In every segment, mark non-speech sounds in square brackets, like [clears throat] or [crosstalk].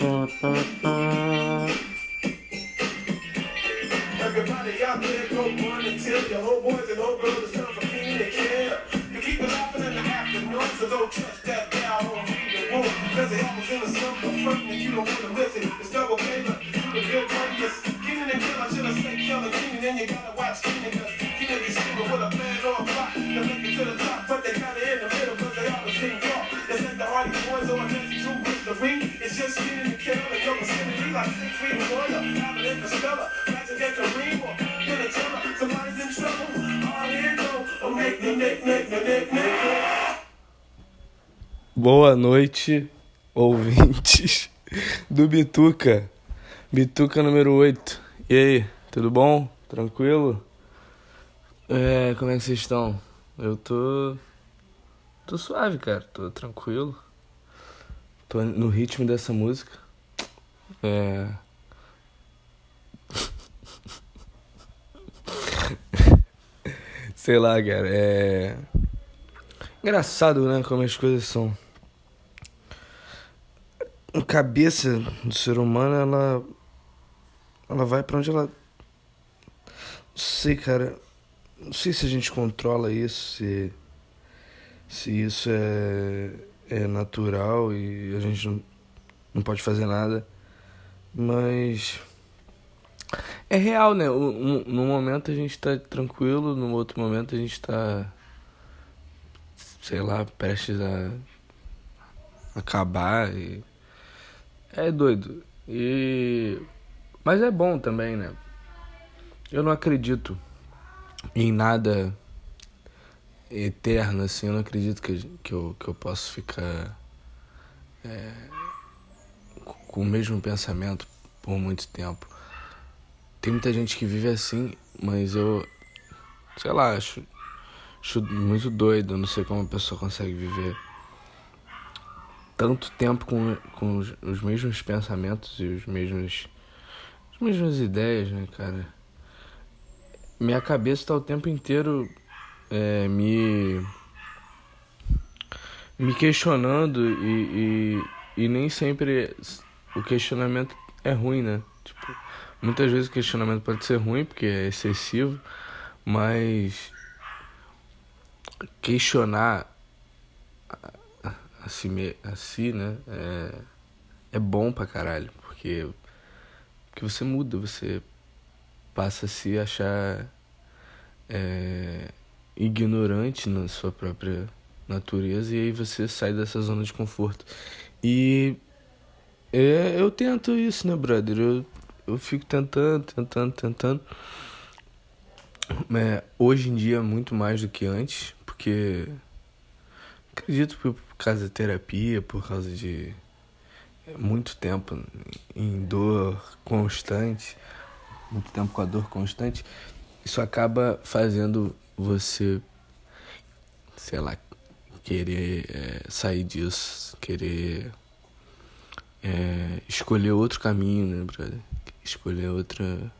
Everybody out there go run and your boys and for and. You keep it laughing in the afternoon, so don't touch that dial on the room. Cause it happens in the summer front and you don't wanna miss it. It's double look, you one, and Keenan, then you gotta watch Keenan, cause Keenan be scheming with a plan or a plot to make it to the top, but they kinda in the middle, Boys Drew with the ring. It's just Keenan and and you're vicinity like six feet of water. Stella, Magic and Kareem, or Billy Tiller. Somebody's in trouble. Oh, here go. Oh, Nick, Nick, Nick, Nick, Nick. Boa noite, ouvintes do Bituca. Bituca número 8. E aí, tudo bom? Tranquilo? É, como é que vocês estão? Eu tô. tô suave, cara. Tô tranquilo. Tô no ritmo dessa música. É. [laughs] Sei lá, cara. É. Engraçado, né? Como as coisas são. A cabeça do ser humano, ela. Ela vai pra onde ela. Não sei, cara. Não sei se a gente controla isso, se. Se isso é. É natural e a gente não, não pode fazer nada. Mas. É real, né? Um- Num momento a gente tá tranquilo, no outro momento a gente tá. Sei lá, prestes a. acabar e. É doido. E. Mas é bom também, né? Eu não acredito em nada eterno, assim. Eu não acredito que, que, eu, que eu posso ficar. é, com o mesmo pensamento por muito tempo. Tem muita gente que vive assim, mas eu. Sei lá, acho. Acho muito doido. Eu não sei como a pessoa consegue viver tanto tempo com, com os, os mesmos pensamentos e os mesmos. as mesmas ideias, né, cara? Minha cabeça tá o tempo inteiro é, me. me questionando e, e, e nem sempre o questionamento é ruim, né? Tipo, muitas vezes o questionamento pode ser ruim porque é excessivo, mas questionar a, a, a si, me- a si, né? É, é bom pra caralho, porque, porque você muda, você passa a se achar é, ignorante na sua própria natureza e aí você sai dessa zona de conforto. E é, eu tento isso, né, brother? Eu, eu fico tentando, tentando, tentando. É, hoje em dia, muito mais do que antes, porque acredito por, por causa da terapia, por causa de é, muito tempo em dor constante, muito tempo com a dor constante, isso acaba fazendo você, sei lá, querer é, sair disso, querer é, escolher outro caminho, né, brother? Escolher outra,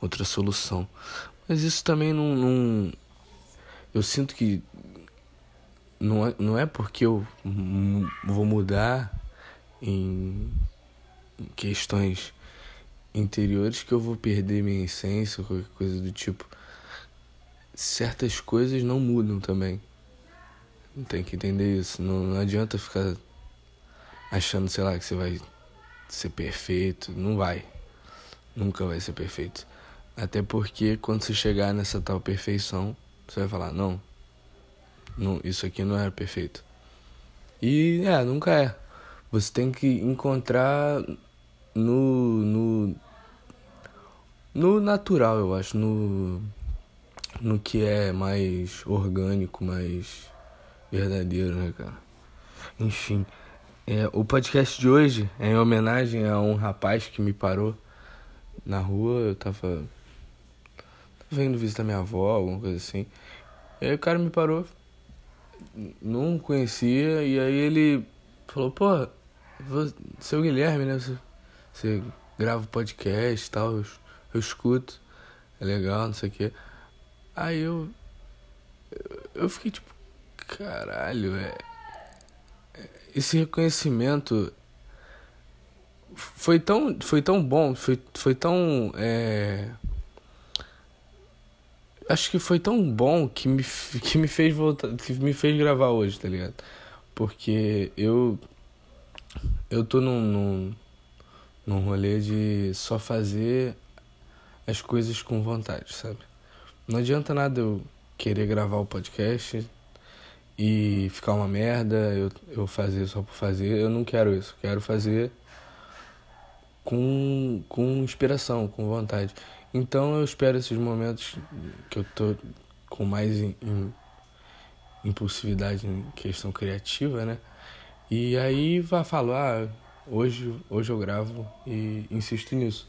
outra solução. Mas isso também não, não. Eu sinto que não é, não é porque eu vou mudar em questões interiores que eu vou perder minha essência ou qualquer coisa do tipo. Certas coisas não mudam também. Tem que entender isso. Não, não adianta ficar achando, sei lá, que você vai ser perfeito. Não vai. Nunca vai ser perfeito. Até porque quando você chegar nessa tal perfeição, você vai falar, não, não isso aqui não era perfeito. E é, nunca é. Você tem que encontrar no. no. no natural, eu acho, no. No que é mais orgânico, mais verdadeiro, né, cara? Enfim. É, o podcast de hoje é em homenagem a um rapaz que me parou na rua, eu tava, indo visitar minha avó, alguma coisa assim. E aí o cara me parou, não conhecia, e aí ele falou, pô, seu Guilherme, né? Você, você grava podcast e tal, eu, eu escuto, é legal, não sei o quê. Aí eu, eu, fiquei tipo, caralho, é, é- esse reconhecimento foi tão, foi tão bom, foi, foi tão. É... Acho que foi tão bom que me, que me fez voltar, que me fez gravar hoje, tá ligado? Porque eu. Eu tô num, num, num rolê de só fazer as coisas com vontade, sabe? Não adianta nada eu querer gravar o podcast e ficar uma merda, eu, eu fazer só por fazer. Eu não quero isso. Quero fazer com, com inspiração, com vontade. Então eu espero esses momentos que eu tô com mais in, in, impulsividade em questão criativa, né? E aí vai falar, ah, hoje, hoje eu gravo e insisto nisso.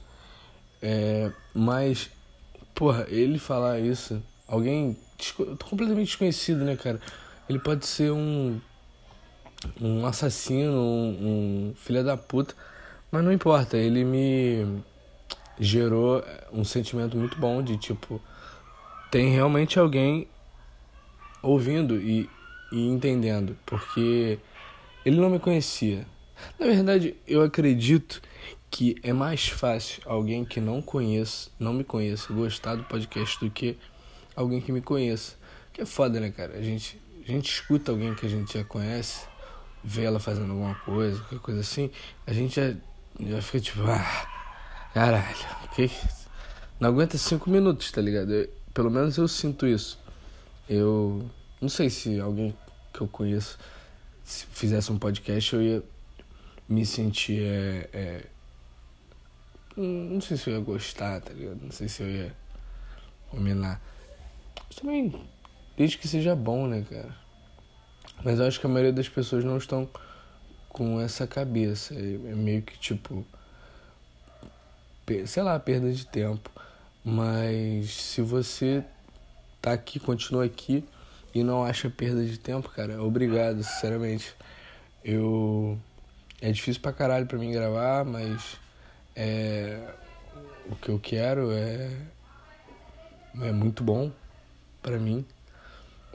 É, mas, porra, ele falar isso, alguém completamente desconhecido, né, cara? Ele pode ser um um assassino, um, um filho da puta, mas não importa, ele me gerou um sentimento muito bom de tipo tem realmente alguém ouvindo e, e entendendo, porque ele não me conhecia. Na verdade, eu acredito que é mais fácil alguém que não conheça, não me conheça, gostar do podcast do que alguém que me conheça. Que é foda, né, cara? A gente, a gente escuta alguém que a gente já conhece, vê ela fazendo alguma coisa, qualquer coisa assim, a gente já, já fica tipo, ah, caralho, que não aguenta cinco minutos, tá ligado? Eu, pelo menos eu sinto isso. Eu não sei se alguém que eu conheço se fizesse um podcast eu ia me sentir é, é, não sei se eu ia gostar, tá ligado? Não sei se eu ia combinar. Mas também, desde que seja bom, né, cara? Mas eu acho que a maioria das pessoas não estão com essa cabeça. É, é meio que tipo. Sei lá, perda de tempo. Mas se você tá aqui, continua aqui e não acha perda de tempo, cara, obrigado, sinceramente. Eu. É difícil pra caralho pra mim gravar, mas é, o que eu quero é, é muito bom para mim,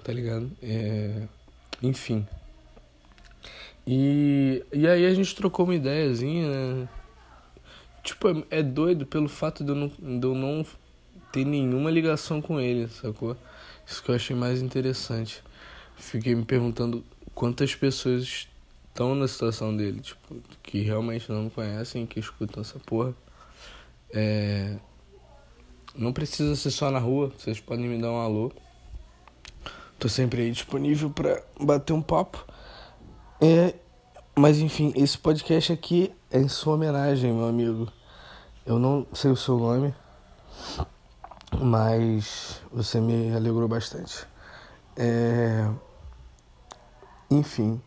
tá ligado? É, enfim. E, e aí a gente trocou uma ideiazinha, né? Tipo, é, é doido pelo fato de eu, não, de eu não ter nenhuma ligação com ele, sacou? Isso que eu achei mais interessante. Fiquei me perguntando quantas pessoas estão na situação dele, tipo, que realmente não me conhecem, que escutam essa porra. É... Não precisa ser só na rua, vocês podem me dar um alô. Tô sempre aí disponível para bater um papo. É... Mas enfim, esse podcast aqui é em sua homenagem, meu amigo. Eu não sei o seu nome, mas você me alegrou bastante. É... Enfim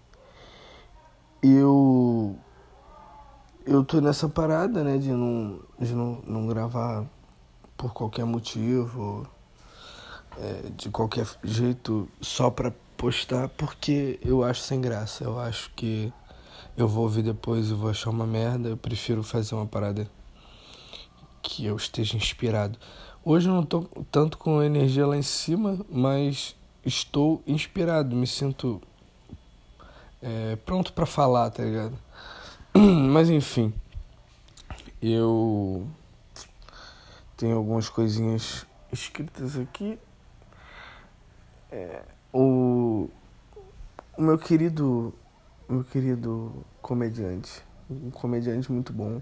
eu eu tô nessa parada, né, de não, de não, não gravar por qualquer motivo, é, de qualquer jeito, só pra postar, porque eu acho sem graça. Eu acho que eu vou ouvir depois e vou achar uma merda. Eu prefiro fazer uma parada que eu esteja inspirado. Hoje eu não tô tanto com energia lá em cima, mas estou inspirado, me sinto é, pronto para falar, tá ligado? [clears throat] Mas enfim, eu tenho algumas coisinhas escritas aqui. É, o, o meu querido, meu querido comediante, um comediante muito bom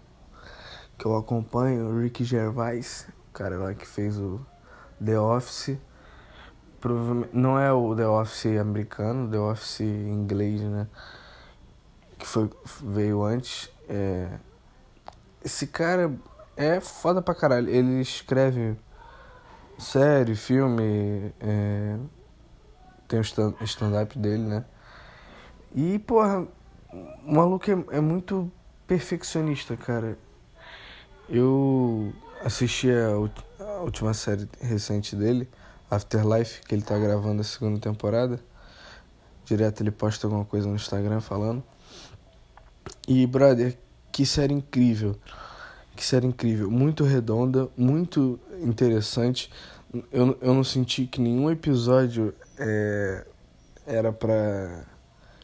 que eu acompanho, o Rick Gervais, o cara lá que fez o The Office provavelmente não é o The Office americano, The Office inglês, né? Que foi, veio antes. É... Esse cara é foda pra caralho. Ele escreve série, filme, é... tem o stand-up dele, né? E, porra, o maluco é, é muito perfeccionista, cara. Eu assisti a, a última série recente dele Afterlife, que ele tá gravando a segunda temporada. Direto ele posta alguma coisa no Instagram falando. E, brother, que série incrível. Que série incrível. Muito redonda, muito interessante. Eu, eu não senti que nenhum episódio é, era pra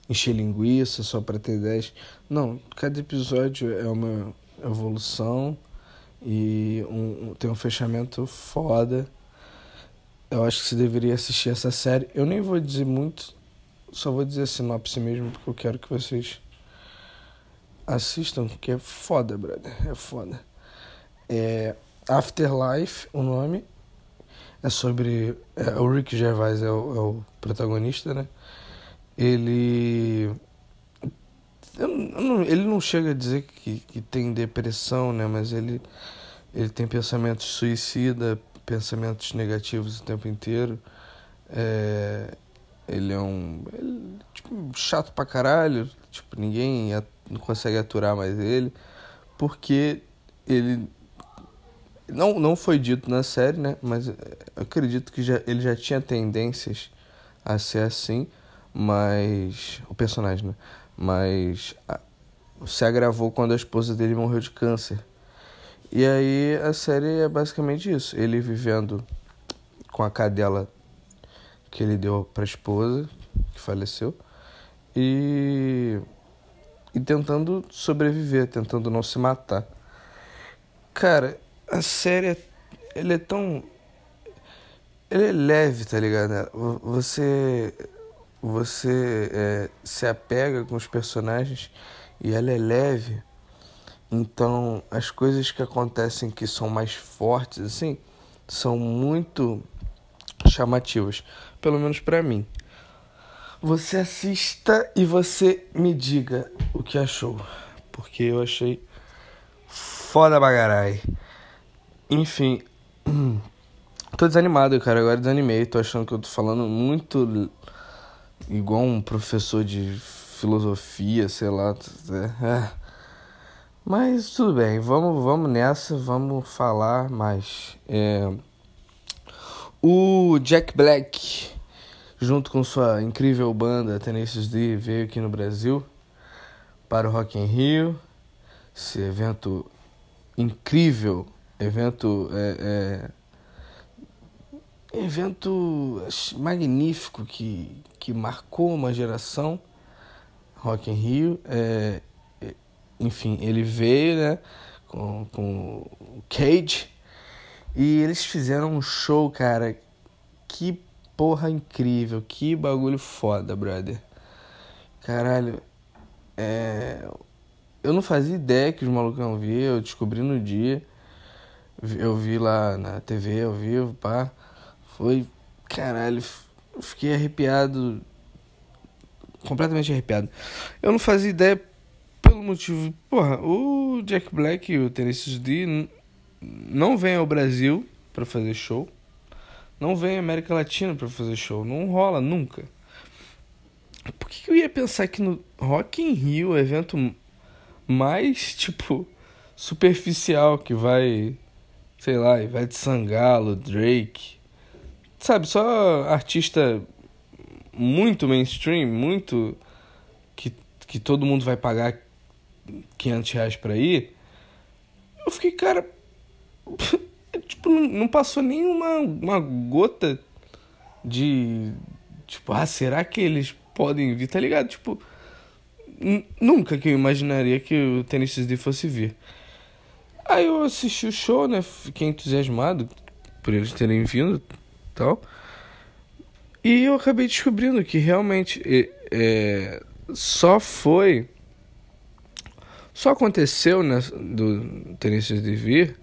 encher linguiça, só pra ter 10. Não, cada episódio é uma, evolução e um, tem um fechamento foda. Eu acho que você deveria assistir essa série. Eu nem vou dizer muito, só vou dizer a sinopse mesmo, porque eu quero que vocês assistam, que é foda, brother. É foda. É Afterlife, o nome. É sobre. É, o Rick Gervais é o, é o protagonista, né? Ele. Não, ele não chega a dizer que, que tem depressão, né? Mas ele, ele tem pensamentos suicida, pensamentos negativos o tempo inteiro. É, ele é um. Ele, tipo, chato pra caralho. Tipo, ninguém não consegue aturar mais ele. Porque ele. Não, não foi dito na série, né? Mas acredito que já, ele já tinha tendências a ser assim. Mas. O personagem, né? Mas. A, se agravou quando a esposa dele morreu de câncer. E aí a série é basicamente isso. Ele vivendo com a cadela que ele deu para a esposa, que faleceu, e, e tentando sobreviver, tentando não se matar. Cara, a série é, ele é tão. Ele é leve, tá ligado? Você. Você é, se apega com os personagens e ela é leve. Então, as coisas que acontecem que são mais fortes, assim, são muito chamativas pelo menos para mim. Você assista e você me diga o que achou, porque eu achei foda bagarai. Enfim, [clears throat] tô desanimado, cara. Agora desanimei. Tô achando que eu tô falando muito igual um professor de filosofia, sei lá. É. Mas tudo bem, vamos, vamos nessa, vamos falar mais. É... O Jack Black, junto com sua incrível banda Tenacious D, veio aqui no Brasil para o Rock in Rio. Esse evento incrível, evento é, é, evento magnífico que, que marcou uma geração. Rock in Rio, é, enfim, ele veio, né, com, com o Cage e eles fizeram um show, cara. Que porra incrível. Que bagulho foda, brother. Caralho. É... Eu não fazia ideia que os malucos iam vir. Eu descobri no dia. Eu vi lá na TV ao vivo, pá. Foi. Caralho. Fiquei arrepiado. Completamente arrepiado. Eu não fazia ideia motivo. Porra, o Jack Black e o Tennessee D não vem ao Brasil para fazer show, não vem à América Latina para fazer show, não rola nunca. Por que, eu ia pensar que no Rock in Rio, o evento mais tipo superficial que vai, sei lá, vai de Sangalo, Drake, sabe, só artista muito mainstream, muito que, que todo mundo vai pagar 500 reais pra ir. Eu fiquei, cara, [laughs] tipo, não, passou nenhuma uma gota de. Tipo, ah, será que eles podem vir? Tá ligado? Tipo, nunca que eu imaginaria que o Tennessee D fosse vir. Aí eu assisti o show, né? Fiquei entusiasmado por eles terem vindo tal. E eu acabei descobrindo que realmente é, só foi. Só aconteceu né, do Tennessee D vir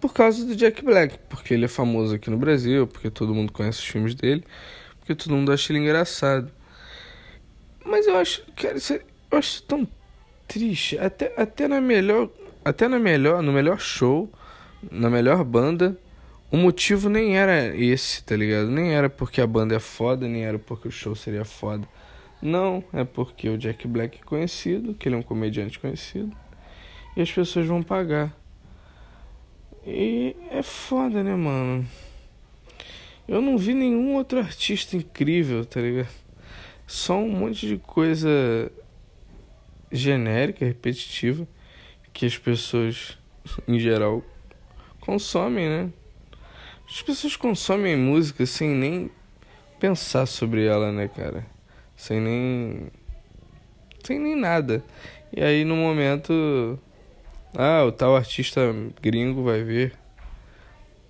por causa do Jack Black, porque ele é famoso aqui no Brasil, porque todo mundo conhece os filmes dele, porque todo mundo acha ele engraçado. Mas eu acho, cara, eu acho tão triste, até, até na melhor, até na melhor, no melhor show, na melhor banda, o motivo nem era esse, tá ligado? Nem era porque a banda é foda, nem era porque o show seria foda. Não, é porque o Jack Black é conhecido, que ele é um comediante conhecido, e as pessoas vão pagar. E é foda, né, mano? Eu não vi nenhum outro artista incrível, tá ligado? Só um monte de coisa genérica, repetitiva, que as pessoas, em geral, consomem, né? As pessoas consomem música sem nem pensar sobre ela, né, cara? Sem nem. sem nem nada. E aí, no momento Ah, o tal artista gringo vai ver.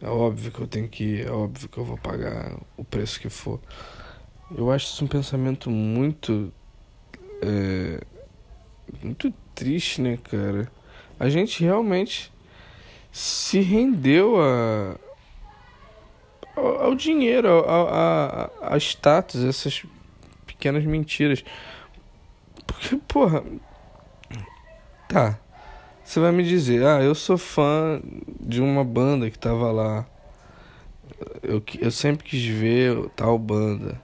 É óbvio que eu tenho que ir, é óbvio que eu vou pagar o preço que for. Eu acho isso um pensamento muito. É, muito triste, né, cara? A gente realmente se rendeu a, ao, ao dinheiro, a, a, a status, essas pequenas mentiras. Porque, porra. Tá. Você vai me dizer, ah, eu sou fã de uma banda que tava lá. Eu, eu sempre quis ver tal banda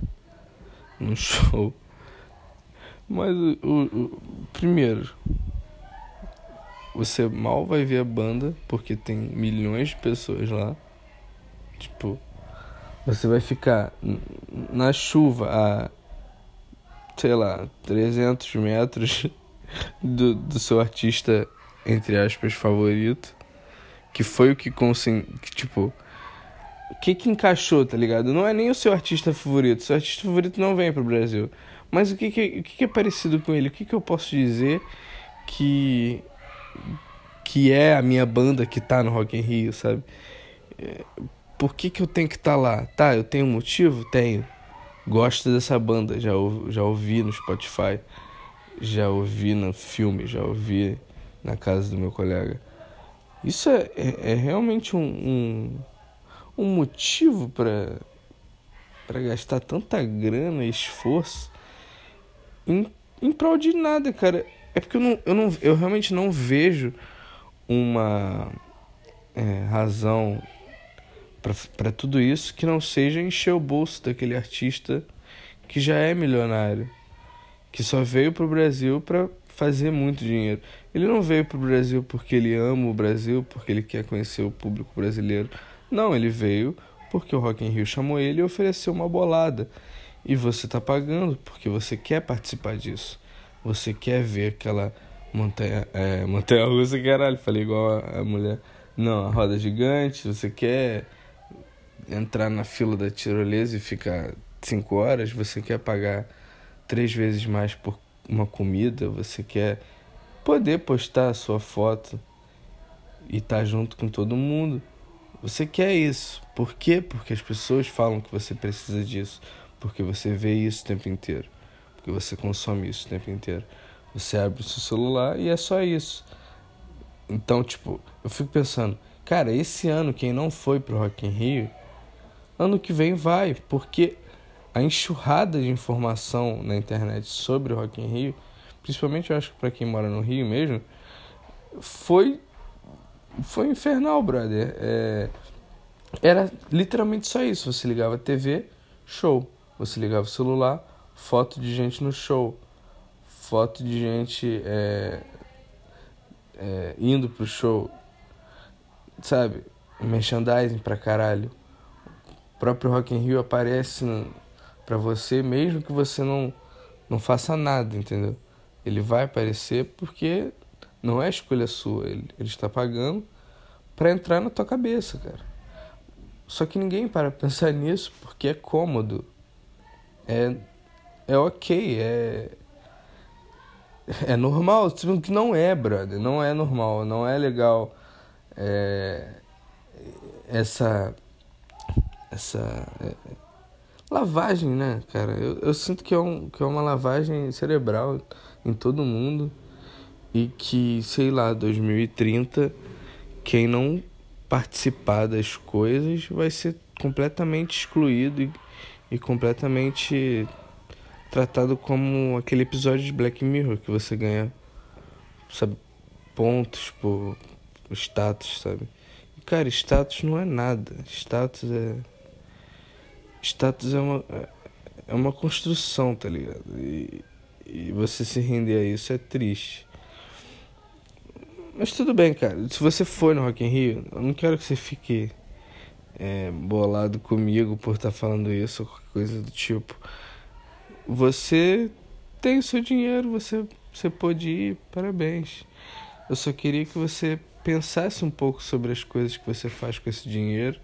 no [laughs] show. Mas o, o, primeiro, você mal vai ver a banda porque tem milhões de pessoas lá. Tipo, você vai ficar na chuva a sei lá, 300 metros [laughs] do, do seu artista entre aspas favorito, que foi o que que tipo, o que que encaixou, tá ligado? Não é nem o seu artista favorito, seu artista favorito não vem pro Brasil. Mas o que que, o que, que é parecido com ele? O que que eu posso dizer que que é a minha banda que tá no Rock in Rio, sabe? É, por que que eu tenho que estar tá lá? Tá, eu tenho motivo? Tenho. Gosto dessa banda, já, já ouvi no Spotify, já ouvi no filme, já ouvi na casa do meu colega. Isso é, é, é realmente um, um, um motivo para para gastar tanta grana e esforço em, em prol de nada, cara. É porque eu, não, eu, não, eu realmente não vejo uma é, razão para tudo isso que não seja encher o bolso daquele artista que já é milionário, que só veio para o Brasil para fazer muito dinheiro. Ele não veio para o Brasil porque ele ama o Brasil, porque ele quer conhecer o público brasileiro. Não, ele veio porque o Rock in Rio chamou ele e ofereceu uma bolada. E você está pagando porque você quer participar disso. Você quer ver aquela montanha, é, montanha russa, caralho, falei igual a, a mulher. Não, a roda gigante, você quer entrar na fila da tirolesa e ficar cinco horas, você quer pagar três vezes mais por uma comida, você quer poder postar a sua foto e estar tá junto com todo mundo. Você quer isso. Por quê? Porque as pessoas falam que você precisa disso. Porque você vê isso o tempo inteiro. Porque você consome isso o tempo inteiro. Você abre o seu celular e é só isso. Então, tipo, eu fico pensando, cara, esse ano quem não foi pro Rock in Rio, ano que vem vai, porque a enxurrada de informação na internet sobre o Rock in Rio, principalmente eu acho que para quem mora no Rio mesmo, foi foi infernal, brother. É, era literalmente só isso. Você ligava a TV, show. Você ligava o celular, foto de gente no show, foto de gente é, é, indo pro show, sabe? Merchandising pra caralho. O próprio Rock in Rio aparece para você, mesmo que você não, não faça nada, entendeu? Ele vai aparecer porque não é escolha sua, ele, ele está pagando para entrar na tua cabeça, cara. Só que ninguém para pensar nisso porque é cômodo. É, é ok, é. É normal, tipo, que não é, brother. Não é normal, não é legal. É, essa. Essa. É, lavagem, né, cara? Eu, eu sinto que é, um, que é uma lavagem cerebral em todo mundo e que, sei lá, 2030, quem não participar das coisas vai ser completamente excluído e, e completamente tratado como aquele episódio de Black Mirror que você ganha, sabe, pontos por, status, sabe? E, cara, status não é nada. Status é status é uma, é uma construção, tá ligado? E, e você se render a isso é triste. Mas tudo bem, cara. Se você for no Rock in Rio, eu não quero que você fique é, bolado comigo por estar tá falando isso ou qualquer coisa do tipo. Você tem o seu dinheiro, você, você pode ir, parabéns. Eu só queria que você pensasse um pouco sobre as coisas que você faz com esse dinheiro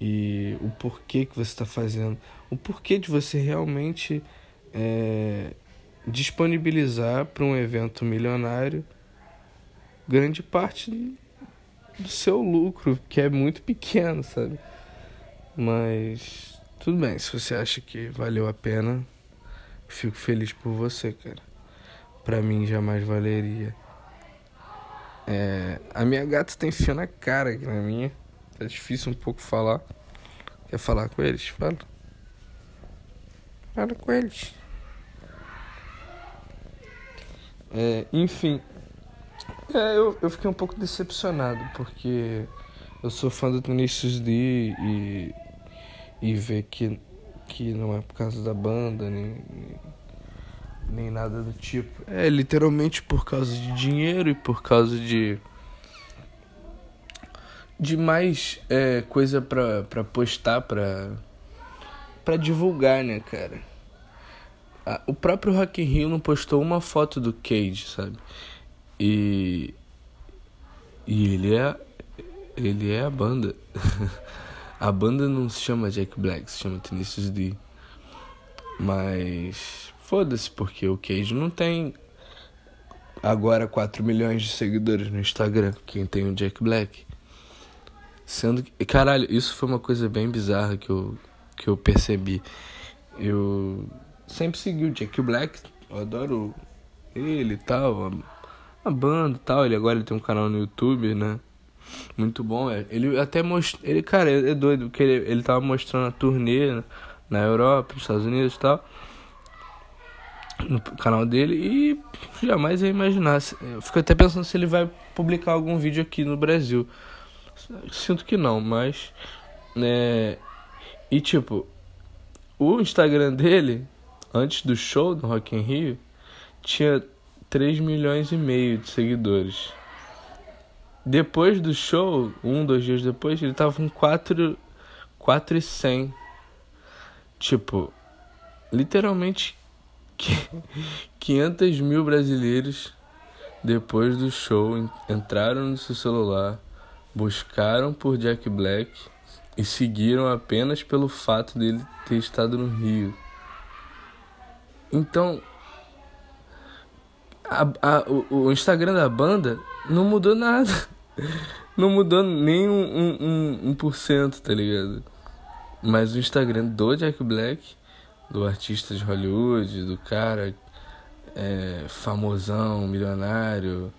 e o porquê que você está fazendo, o porquê de você realmente é, disponibilizar para um evento milionário grande parte do seu lucro, que é muito pequeno, sabe? Mas tudo bem, se você acha que valeu a pena, fico feliz por você, cara. Pra mim jamais valeria. É, a minha gata tem fio na cara aqui na minha. Tá difícil um pouco falar. Quer falar com eles? Fala. Fala com eles. É, enfim. É, eu, eu fiquei um pouco decepcionado porque eu sou fã do Tenacious D e, e ver que, que não é por causa da banda nem, nem, nem nada do tipo. É literalmente por causa de dinheiro e por causa de de mais é, coisa pra, pra postar, pra, pra divulgar, né, cara? o próprio Rock in Rio não postou uma foto do Cage, sabe? E e ele é ele é a banda. [laughs] a banda não se chama Jack Black, se chama Tenacious D. Mas foda-se porque o Cage não tem agora 4 milhões de seguidores no Instagram, quem tem o Jack Black. Sendo que, caralho, isso foi uma coisa bem bizarra que eu que eu percebi. Eu sempre segui o Jack Black, eu adoro ele e tal, a, a banda e tal. Ele agora ele tem um canal no YouTube, né? Muito bom, é. Ele até mostrou. Ele, cara, é doido, porque ele, ele tava mostrando a turnê na Europa, nos Estados Unidos e tal. No canal dele e jamais ia imaginar. Eu fico até pensando se ele vai publicar algum vídeo aqui no Brasil. Sinto que não, mas. Né, e tipo, o Instagram dele antes do show do Rock in Rio, tinha 3 milhões e meio de seguidores. Depois do show, um, dois dias depois, ele tava com 4, 4 e 100. Tipo, literalmente 500 [laughs] mil brasileiros depois do show entraram no seu celular, buscaram por Jack Black e seguiram apenas pelo fato dele ter estado no Rio. Então, a, a, o, o, Instagram da banda não mudou nada. [laughs] Não mudou nem um, um, um, um por cento, tá ligado? Mas o Instagram do Jack Black, do artista de Hollywood, do cara é, famosão, milionário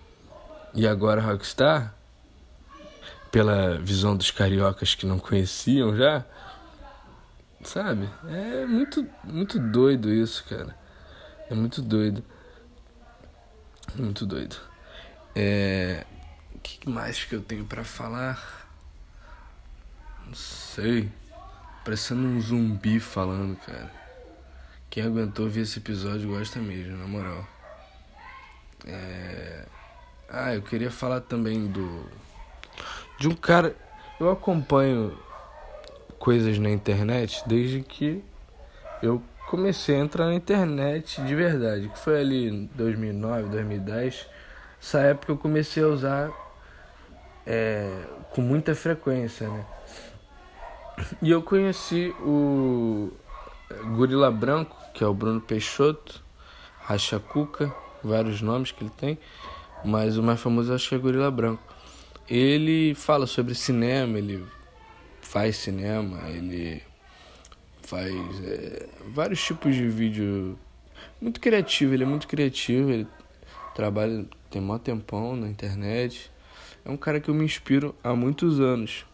e agora rockstar, pela visão dos cariocas que não conheciam já, sabe? É muito, muito doido isso, cara. É muito doido. Muito doido. É. O que mais que eu tenho para falar? Não sei. Parecendo um zumbi falando, cara. Quem aguentou ver esse episódio gosta mesmo, na moral. É... Ah, eu queria falar também do. De um cara. Eu acompanho coisas na internet desde que eu comecei a entrar na internet de verdade, que foi ali em 2009, 2010. Essa época eu comecei a usar é, com muita frequência, né? E eu conheci o Gorila Branco, que é o Bruno Peixoto, Racha Cuca, vários nomes que ele tem, mas o mais famoso acho que é Gorila Branco. Ele fala sobre cinema, ele faz cinema, ele faz é, vários tipos de vídeo muito criativo, ele é muito criativo, ele trabalha tem mó tempão na internet. É um cara que eu me inspiro há muitos anos,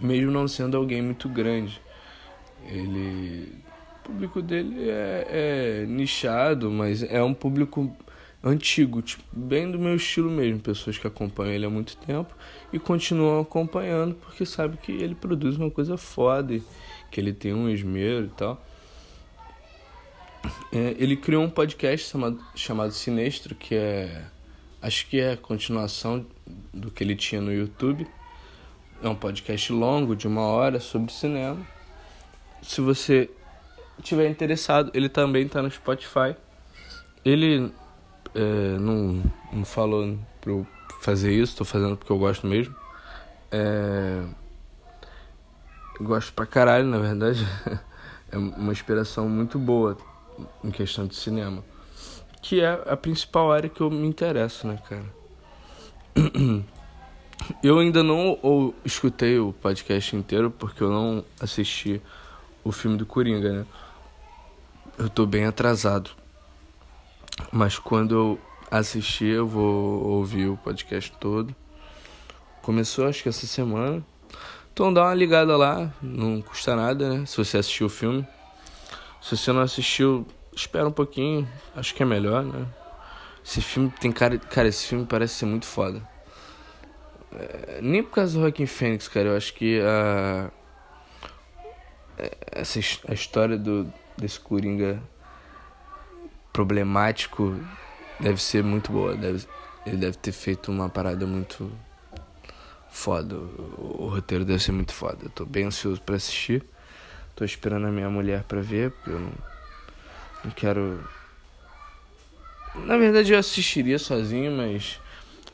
mesmo não sendo alguém muito grande. Ele o público dele é, é nichado, mas é um público antigo, tipo, bem do meu estilo mesmo, pessoas que acompanham ele há muito tempo e continuam acompanhando porque sabe que ele produz uma coisa foda que ele tem um esmero e tal. É, ele criou um podcast chamado, chamado Sinestro, que é. Acho que é a continuação do que ele tinha no YouTube. É um podcast longo, de uma hora, sobre cinema. Se você tiver interessado, ele também está no Spotify. Ele é, não, não falou para eu fazer isso, estou fazendo porque eu gosto mesmo. É, gosto pra caralho, na verdade. [laughs] é uma inspiração muito boa em questão de cinema. Que é a principal área que eu me interesso, né, cara? [clears throat] Eu ainda não ou, escutei o podcast inteiro porque eu não assisti o filme do Coringa, né? Eu tô bem atrasado. Mas quando eu assistir, eu vou ouvir o podcast todo. Começou acho que essa semana. Então dá uma ligada lá, não custa nada, né? Se você assistiu o filme. Se você não assistiu, espera um pouquinho, acho que é melhor, né? Esse filme tem cara. Cara, esse filme parece ser muito foda. É, nem por causa do Joaquin Phoenix, cara, eu acho que a. Essa a história do, desse Coringa problemático deve ser muito boa. Deve, ele deve ter feito uma parada muito foda. O, o roteiro deve ser muito foda. Eu tô bem ansioso para assistir. Tô esperando a minha mulher para ver, porque eu não, não quero. Na verdade eu assistiria sozinho, mas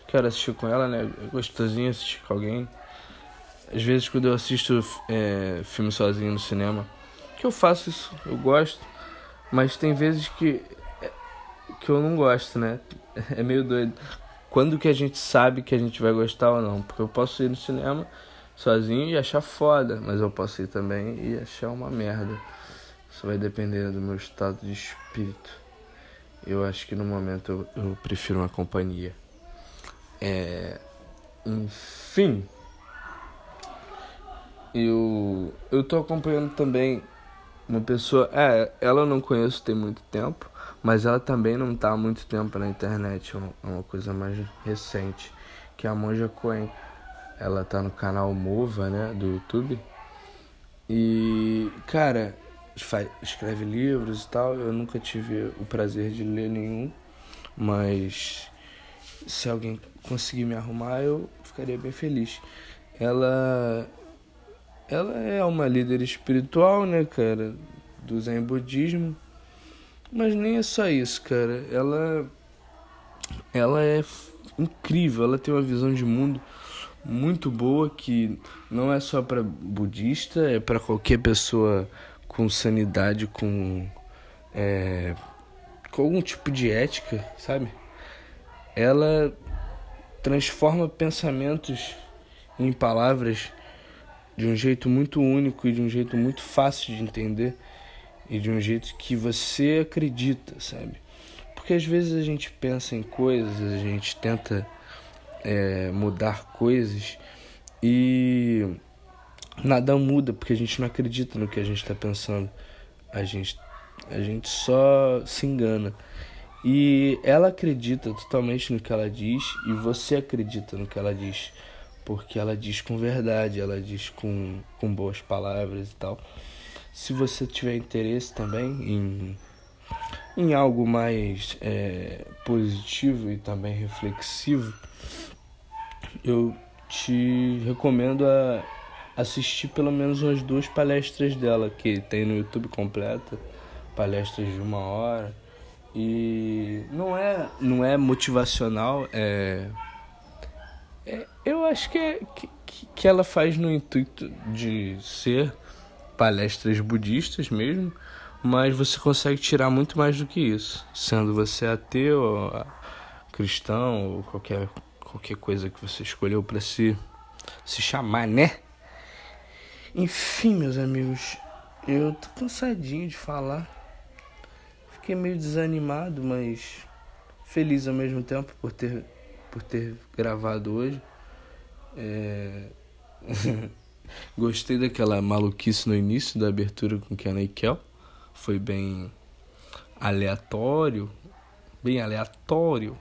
quero assistir com ela, né? É gostosinho assistir com alguém. Às vezes quando eu assisto é, filme sozinho no cinema, que eu faço isso, eu gosto, mas tem vezes que que eu não gosto, né? É meio doido. Quando que a gente sabe que a gente vai gostar ou não? Porque eu posso ir no cinema sozinho e achar foda, mas eu posso ir também e achar uma merda. Isso vai depender do meu estado de espírito. Eu acho que no momento eu, eu prefiro uma companhia. É, enfim, eu eu tô acompanhando também uma pessoa, é, ela eu não conheço tem muito tempo, mas ela também não está há muito tempo na internet, é, é uma coisa mais recente, que é a Monja Coen. Ela tá no canal Mova, né, do YouTube. E, cara, escreve livros e tal. Eu nunca tive o prazer de ler nenhum, mas se alguém conseguir me arrumar, eu ficaria bem feliz. Ela ela é uma líder espiritual, né, cara, do Zen budismo. Mas nem é só isso, cara. Ela ela é incrível, ela tem uma visão de mundo muito boa que não é só para budista, é para qualquer pessoa com sanidade, com é, com algum tipo de ética, sabe? Ela transforma pensamentos em palavras de um jeito muito único e de um jeito muito fácil de entender e de um jeito que você acredita, sabe? Porque às vezes a gente pensa em coisas, a gente tenta é, mudar coisas e nada muda porque a gente não acredita no que a gente está pensando. A gente, a gente só se engana. E ela acredita totalmente no que ela diz e você acredita no que ela diz. Porque ela diz com verdade, ela diz com, com boas palavras e tal. Se você tiver interesse também em, em algo mais é, positivo e também reflexivo, eu te recomendo a assistir pelo menos umas duas palestras dela que tem no YouTube completa, palestras de uma hora. E não é, não é motivacional, é, é eu acho que, é, que, que ela faz no intuito de ser palestras budistas mesmo, mas você consegue tirar muito mais do que isso, sendo você ateu, cristão ou qualquer, qualquer coisa que você escolheu para se, se chamar, né? Enfim, meus amigos, eu tô cansadinho de falar. Fiquei meio desanimado, mas feliz ao mesmo tempo por ter, por ter gravado hoje. É... [laughs] Gostei daquela maluquice no início da abertura com Kenna e Kel. Foi bem aleatório. Bem aleatório.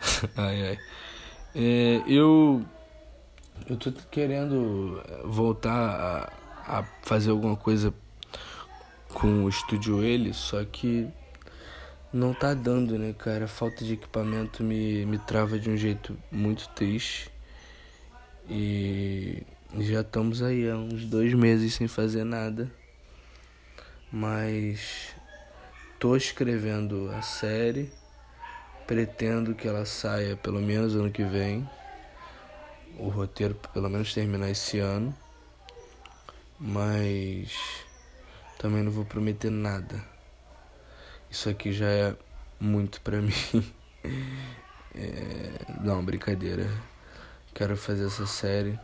[laughs] ai, ai. É, eu. Eu tô querendo voltar a, a fazer alguma coisa com o estúdio ele, só que não tá dando, né, cara? A falta de equipamento me, me trava de um jeito muito triste. E já estamos aí há uns dois meses sem fazer nada. Mas tô escrevendo a série. Pretendo que ela saia pelo menos ano que vem. O roteiro pelo menos terminar esse ano. Mas também não vou prometer nada. Isso aqui já é muito pra [laughs] mim. É, não, brincadeira. Quero fazer essa série.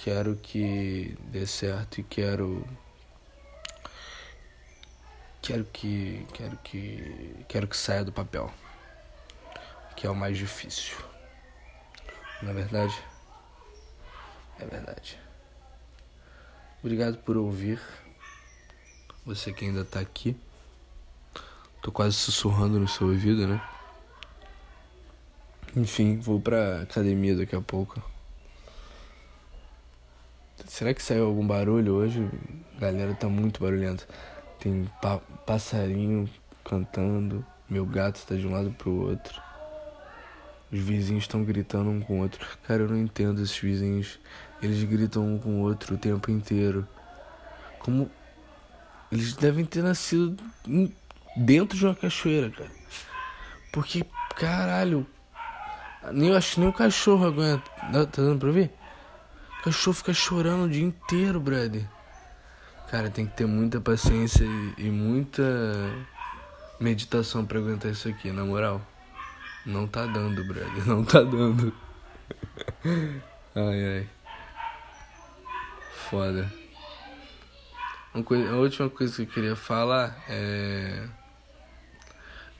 Quero que dê certo e quero quero que quero que quero que saia do papel, que é o mais difícil. Na é verdade, é verdade. Obrigado por ouvir. Você que ainda tá aqui. Tô quase sussurrando no seu ouvido, né? Enfim, vou pra academia daqui a pouco. Será que saiu algum barulho hoje? A galera tá muito barulhenta. Tem pa passarinho cantando, meu gato tá de um lado pro outro. Os vizinhos estão gritando um com o outro. Cara, eu não entendo esses vizinhos. Eles gritam um com o outro o tempo inteiro. Como. Eles devem ter nascido dentro de uma cachoeira, cara. Porque, caralho. Nem, acho que nem o cachorro aguenta. Tá dando pra ver? Cachorro fica chorando o dia inteiro, brother. Cara, tem que ter muita paciência e, e muita meditação pra aguentar isso aqui, na moral. Não tá dando, brother. Não tá dando. ai, ai. Foda. Coisa, a última coisa que eu queria falar é.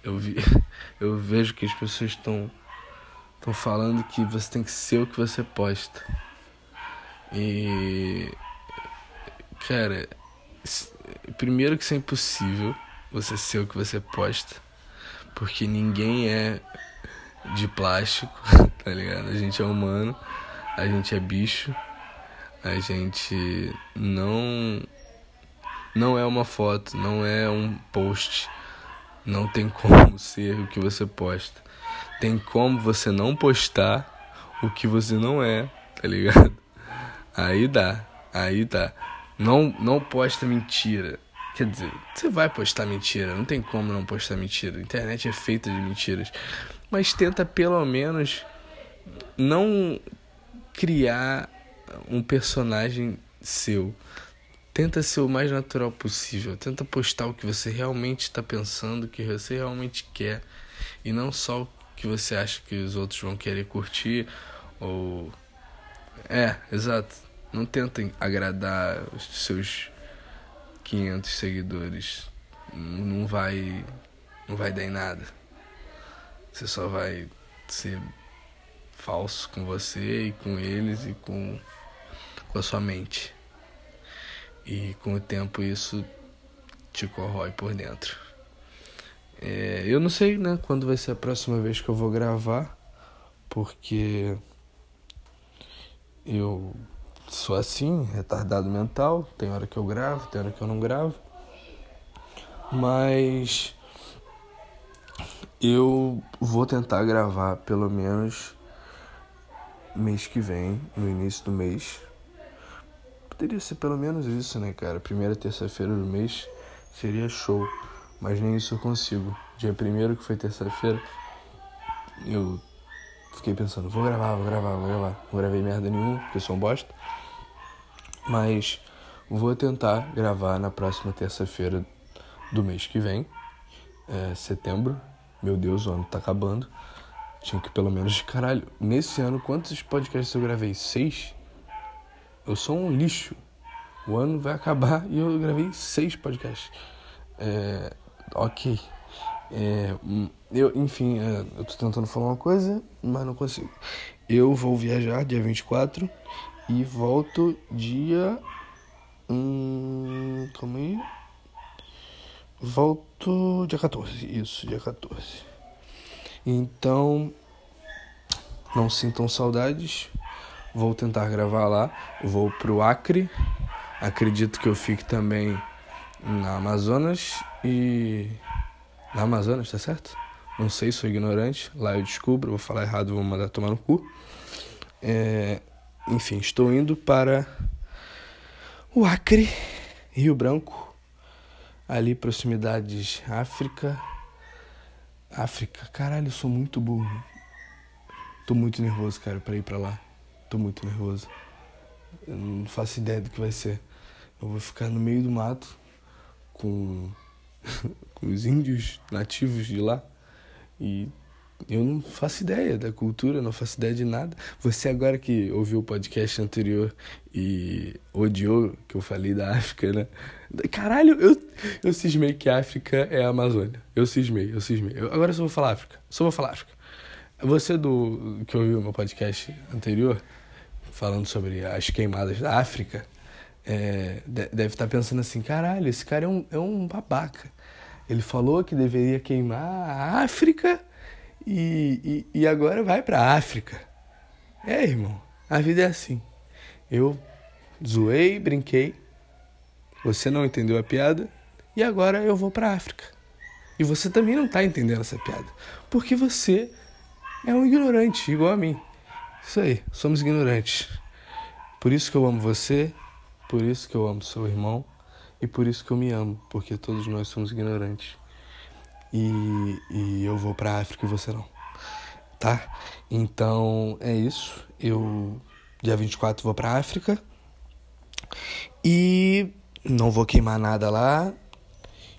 Eu, vi, [laughs] eu vejo que as pessoas estão estão falando que você tem que ser o que você posta. E. Cara, primeiro que isso é impossível você ser o que você posta. Porque ninguém é de plástico, [laughs] tá ligado? A gente é humano, a gente é bicho, a gente não não é uma foto, não é um post. Não tem [laughs] como ser o que você posta. Tem como você não postar o que você não é, tá ligado? Aí dá, aí dá. Não, não posta mentira. Quer dizer, você vai postar mentira, não tem como não postar mentira. A internet é feita de mentiras mas tenta pelo menos não criar um personagem seu. Tenta ser o mais natural possível. Tenta postar o que você realmente está pensando, o que você realmente quer. E não só o que você acha que os outros vão querer curtir. Ou. É, exato. Não tenta agradar os seus 500 seguidores. Não vai. Não vai dar em nada. Você só vai ser falso com você e com eles e com, com a sua mente. E com o tempo isso te corrói por dentro. É, eu não sei né, quando vai ser a próxima vez que eu vou gravar, porque eu sou assim, retardado mental, tem hora que eu gravo, tem hora que eu não gravo. Mas eu vou tentar gravar pelo menos mês que vem, no início do mês. Poderia ser pelo menos isso, né, cara? Primeira terça-feira do mês seria show, mas nem isso eu consigo. Dia primeiro, que foi terça-feira, eu fiquei pensando, vou gravar, vou gravar, vou gravar. Não gravei merda nenhuma, porque eu sou um bosta. Mas vou tentar gravar na próxima terça-feira do mês que vem, é, setembro, meu Deus, o ano tá acabando. Tinha que pelo menos, caralho, nesse ano, quantos podcasts eu gravei? Seis? Eu sou um lixo. O ano vai acabar [laughs] e eu gravei seis podcasts. É, ok. É, eu, enfim, é, eu tô tentando falar uma coisa, mas não consigo. Eu vou viajar dia 24 e volto dia. Hum, calma aí. Volto dia 14, isso, dia 14. Então, não sintam saudades. Vou tentar gravar lá. Vou pro Acre. Acredito que eu fique também na Amazonas e. Na Amazonas, tá certo? Não sei, sou ignorante. Lá eu descubro, vou falar errado, vou mandar tomar no cu. É... Enfim, estou indo para o Acre, Rio Branco ali proximidades África. África, caralho, eu sou muito burro. Tô muito nervoso, cara, para ir para lá. Tô muito nervoso. Eu não faço ideia do que vai ser. Eu vou ficar no meio do mato com, [laughs] com os índios nativos de lá e eu não faço ideia da cultura, não faço ideia de nada. Você agora que ouviu o podcast anterior e odiou que eu falei da África, né? Caralho, eu, eu cismei que a África é a Amazônia. Eu cismei, eu cismei. Eu, agora só vou falar África. Só vou falar África. Você do que ouviu o meu podcast anterior, falando sobre as queimadas da África, é, deve estar pensando assim, caralho, esse cara é um, é um babaca. Ele falou que deveria queimar a África e, e, agora vai para a África. É, irmão, a vida é assim. Eu zoei, brinquei, você não entendeu a piada e agora eu vou para a África. E você também não está entendendo essa piada, porque você é um ignorante igual a mim. Isso aí, somos ignorantes. Por isso que eu amo você, por isso que eu amo seu irmão e por isso que eu me amo, porque todos nós somos ignorantes. E, e eu vou pra África e você não. Tá? Então é isso. Eu, dia 24, vou pra África. E não vou queimar nada lá.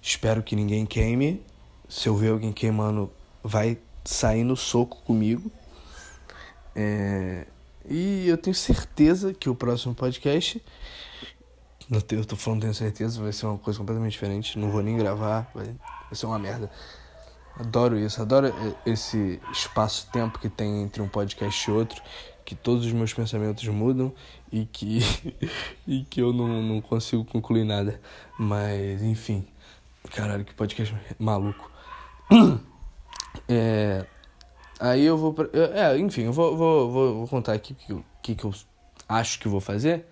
Espero que ninguém queime. Se eu ver alguém queimando, vai sair no soco comigo. É... E eu tenho certeza que o próximo podcast eu tô falando, tenho certeza, vai ser uma coisa completamente diferente. Não vou nem gravar, vai, vai ser uma merda. Adoro isso, adoro esse espaço-tempo que tem entre um podcast e outro, que todos os meus pensamentos mudam e que, [laughs] e que eu não, não consigo concluir nada. Mas, enfim, caralho, que podcast maluco. [clears throat] É, aí eu vou. É, enfim, eu vou, vou, vou, vou contar aqui o que, que eu acho que vou fazer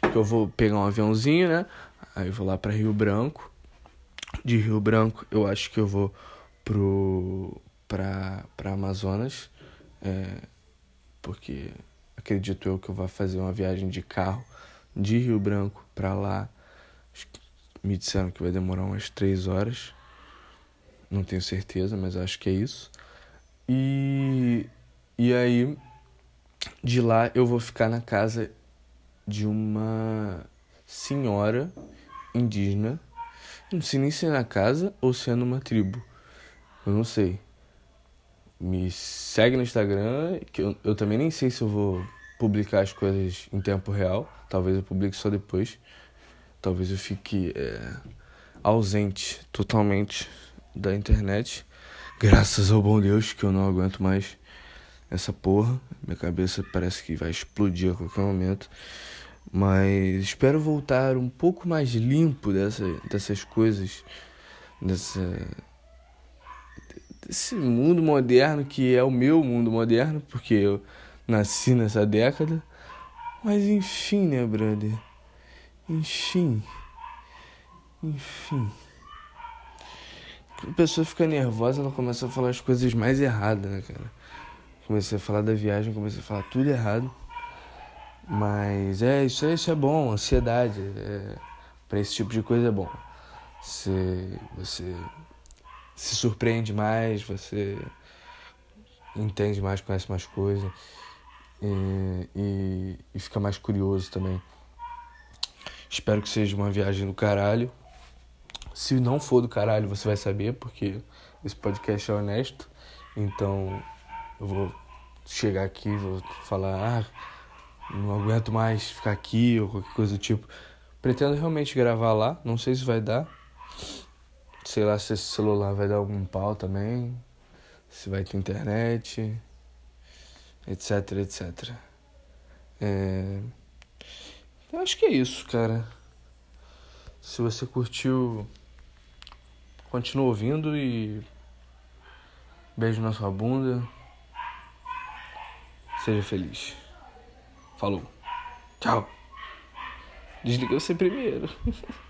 que eu vou pegar um aviãozinho, né? Aí eu vou lá para Rio Branco. De Rio Branco, eu acho que eu vou pro para para Amazonas, é, porque acredito eu que eu vou fazer uma viagem de carro de Rio Branco para lá. Me disseram que vai demorar umas três horas. Não tenho certeza, mas acho que é isso. E e aí de lá eu vou ficar na casa de uma senhora indígena. Não sei nem se é na casa ou se é numa tribo. Eu não sei. Me segue no Instagram, que eu, eu também nem sei se eu vou publicar as coisas em tempo real. Talvez eu publique só depois. Talvez eu fique é, ausente totalmente da internet. Graças ao bom Deus que eu não aguento mais essa porra. Minha cabeça parece que vai explodir a qualquer momento. Mas espero voltar um pouco mais limpo dessa, dessas coisas, dessa, desse mundo moderno que é o meu mundo moderno, porque eu nasci nessa década. Mas enfim, né, brother? Enfim. Enfim. Quando a pessoa fica nervosa, ela começa a falar as coisas mais erradas, né, cara? Comecei a falar da viagem, comecei a falar tudo errado. Mas é isso, é, isso é bom, ansiedade. É, para esse tipo de coisa é bom. Você, você se surpreende mais, você entende mais, conhece mais coisas e, e, e fica mais curioso também. Espero que seja uma viagem do caralho. Se não for do caralho, você vai saber, porque esse podcast é honesto. Então eu vou chegar aqui, vou falar. Ah, não aguento mais ficar aqui ou qualquer coisa do tipo. Pretendo realmente gravar lá, não sei se vai dar. Sei lá se esse celular vai dar algum pau também, se vai ter internet, etc, etc. É... Eu acho que é isso, cara. Se você curtiu, continua ouvindo e beijo na sua bunda. Seja feliz. Falou. Tchau. Desliga você primeiro. [laughs]